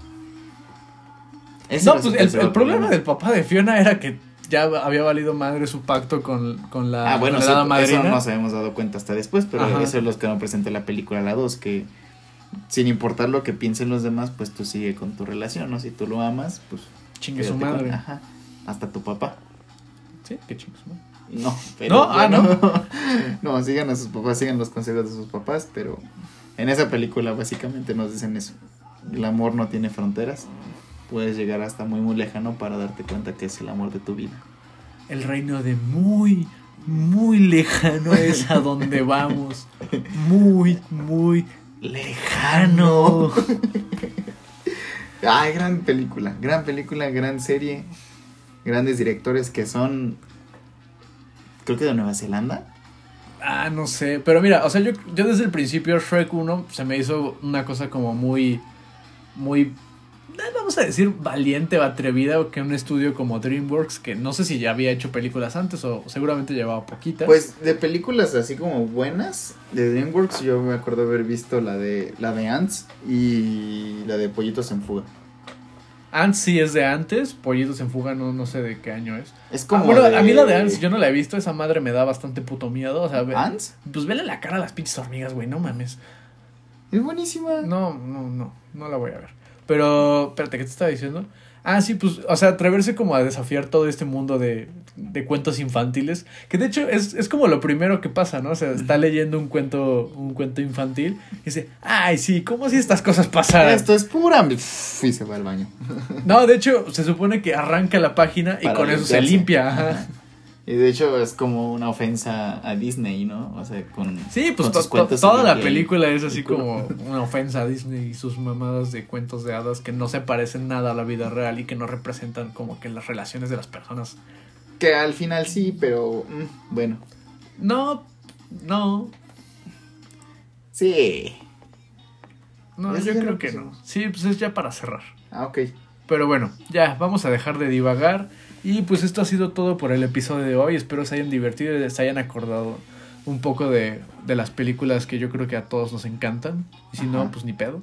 Ese no, pues el, problema del papá de Fiona era que ya había valido madre su pacto con, con la, Ah, bueno, sí, eso madrina. no nos habíamos dado cuenta hasta después, pero Ajá. eso es lo que nos presenta la película la 2, que sin importar lo que piensen los demás, pues tú sigue con tu relación, ¿no? Si tú lo amas, pues... Chingue su con- madre. Ajá, hasta tu papá. Sí, qué chingos. No, pero No, ah, bueno. no, sigan a sus papás, sigan los consejos de sus papás, pero en esa película básicamente nos dicen eso. El amor no tiene fronteras. Puedes llegar hasta muy muy lejano para darte cuenta que es el amor de tu vida. El reino de muy, muy lejano es a donde vamos. Muy, muy lejano. Ay, gran película, gran película, gran serie, grandes directores que son, creo que de Nueva Zelanda. Ah, no sé. Pero mira, o sea, yo, yo desde el principio Shrek 1 se me hizo una cosa como muy, muy, eh, vamos a decir, valiente o atrevida que un estudio como DreamWorks, que no sé si ya había hecho películas antes o seguramente llevaba poquitas. Pues de películas así como buenas de DreamWorks, yo me acuerdo haber visto la de la de Ants y la de Pollitos en Fuga. Ants sí es de antes, Pollitos en Fuga no, no sé de qué año es. Es Ah, como bueno, de- a mí la de Ants yo no la he visto, esa madre me da bastante puto miedo. O sea, ve- ¿Ants? pues vele la cara a las pinches hormigas, güey, no mames. Es buenísima. No, no, no, no la voy a ver. Pero, espérate, ¿qué te estaba diciendo? Ah, sí, pues, o sea, atreverse como a desafiar todo este mundo de de cuentos infantiles. Que de hecho es, es como lo primero que pasa, ¿no? O sea, está leyendo un cuento, un cuento infantil y dice, ay, sí, ¿cómo si estas cosas pasaran? Esto es pura. Y se va al baño. No, de hecho, se supone que arranca la página y Para con eso se limpia. Ajá. Ajá. Y de hecho es como una ofensa a Disney, ¿no? O sea, con. Sí, pues con to- sus to- cuentos toda la película el- es así como una ofensa a Disney y sus mamadas de cuentos de hadas que no se parecen nada a la vida real y que no representan como que las relaciones de las personas. Que al final sí, pero. mm, bueno. No, no, Sí. no, yo creo que no. Sí, pues es ya para cerrar. Ah, ok. Pero bueno, ya, vamos a dejar de divagar. Y pues esto ha sido todo por el episodio de hoy. Espero se hayan divertido y se hayan acordado un poco de, de las películas que yo creo que a todos nos encantan. Y si no, pues ni pedo.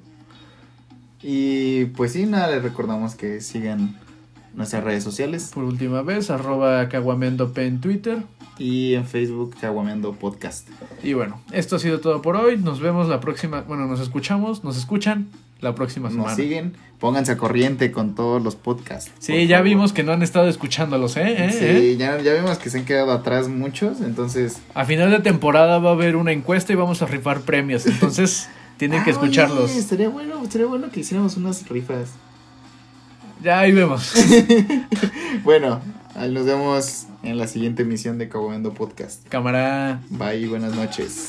Y pues sí, nada, les recordamos que sigan nuestras redes sociales Por última vez, arroba caguamendope en Twitter. y en Facebook Caguameando Podcast. Y bueno, esto ha sido todo por hoy. Nos vemos la próxima. Bueno, nos escuchamos, nos escuchan la próxima semana. Nos siguen, pónganse a corriente con todos los podcasts. Sí, ya favor. vimos que no han estado escuchándolos, ¿eh? ¿Eh? Sí, ¿Eh? Ya, ya vimos que se han quedado atrás muchos, entonces... A final de temporada va a haber una encuesta y vamos a rifar premios. Entonces, tienen que Ah, oye, escucharlos. estaría bueno, estaría bueno que hiciéramos unas rifas. Ya ahí vemos. Bueno, nos vemos en la siguiente emisión de Caguameando Podcast. Cámara. Bye, buenas noches.